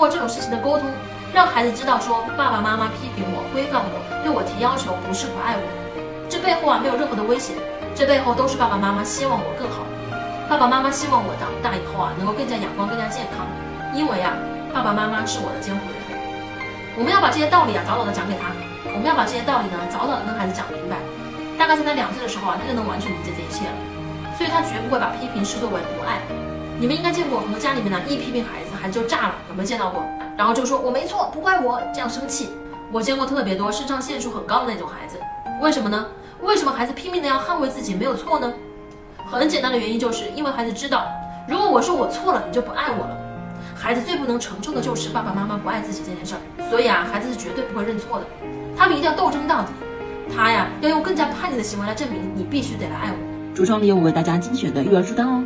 通过这种事情的沟通，让孩子知道说爸爸妈妈批评我、规范我、对我提要求，不是不爱我，这背后啊没有任何的威胁，这背后都是爸爸妈妈希望我更好。爸爸妈妈希望我长大以后啊能够更加阳光、更加健康，因为啊爸爸妈妈是我的监护人。我们要把这些道理啊早早的讲给他，我们要把这些道理呢早早的跟孩子讲明白。大概在他两岁的时候啊，他就能完全理解这一切了，所以他绝不会把批评视作为不爱。你们应该见过很多家里面呢，一批评孩子，孩子就炸了，有没有见到过？然后就说我没错，不怪我，这样生气。我见过特别多肾上腺素很高的那种孩子，为什么呢？为什么孩子拼命的要捍卫自己没有错呢？很简单的原因就是因为孩子知道，如果我说我错了，你就不爱我了。孩子最不能承受的就是爸爸妈妈不爱自己这件事儿，所以啊，孩子是绝对不会认错的，他们一定要斗争到底。他呀，要用更加叛逆的行为来证明你必须得来爱我。橱窗里有我为大家精选的育儿书单哦。